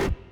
you